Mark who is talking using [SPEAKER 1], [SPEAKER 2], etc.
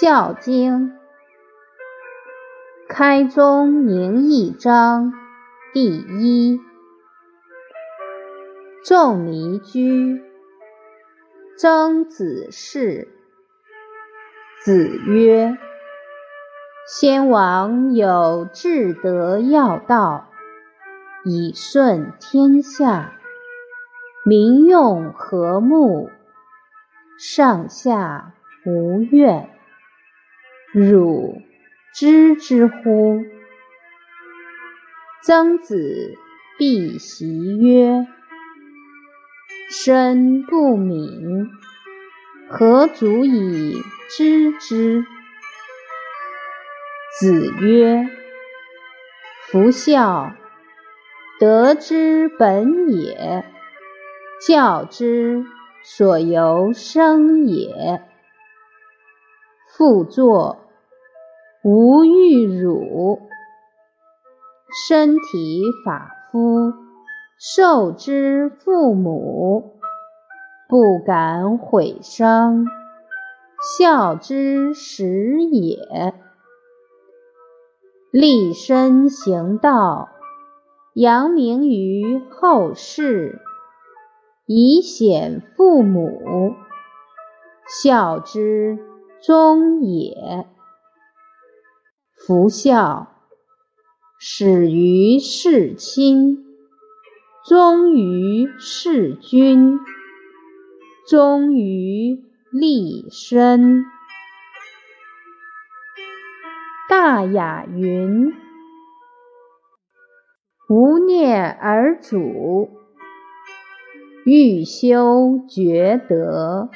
[SPEAKER 1] 《孝经》开宗明义章第一，仲尼居，曾子氏。子曰：“先王有至德要道，以顺天下，民用和睦，上下无怨。”汝知之乎？曾子必习曰：“身不敏，何足以知之？”子曰：“夫孝，德之本也，教之所由生也。父作。”无欲辱，身体发肤，受之父母，不敢毁伤，孝之始也。立身行道，扬名于后世，以显父母，孝之终也。夫孝，始于事亲，忠于事君，忠于立身。大雅云：“无念而主，欲修厥德。”